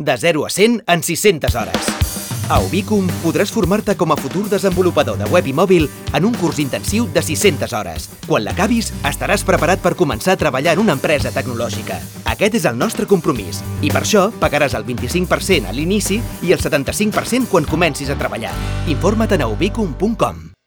De 0 a 100 en 600 hores. A Ubicum podràs formar-te com a futur desenvolupador de web i mòbil en un curs intensiu de 600 hores. Quan l'acabis, estaràs preparat per començar a treballar en una empresa tecnològica. Aquest és el nostre compromís i per això pagaràs el 25% a l'inici i el 75% quan comencis a treballar. Informa't a ubicum.com.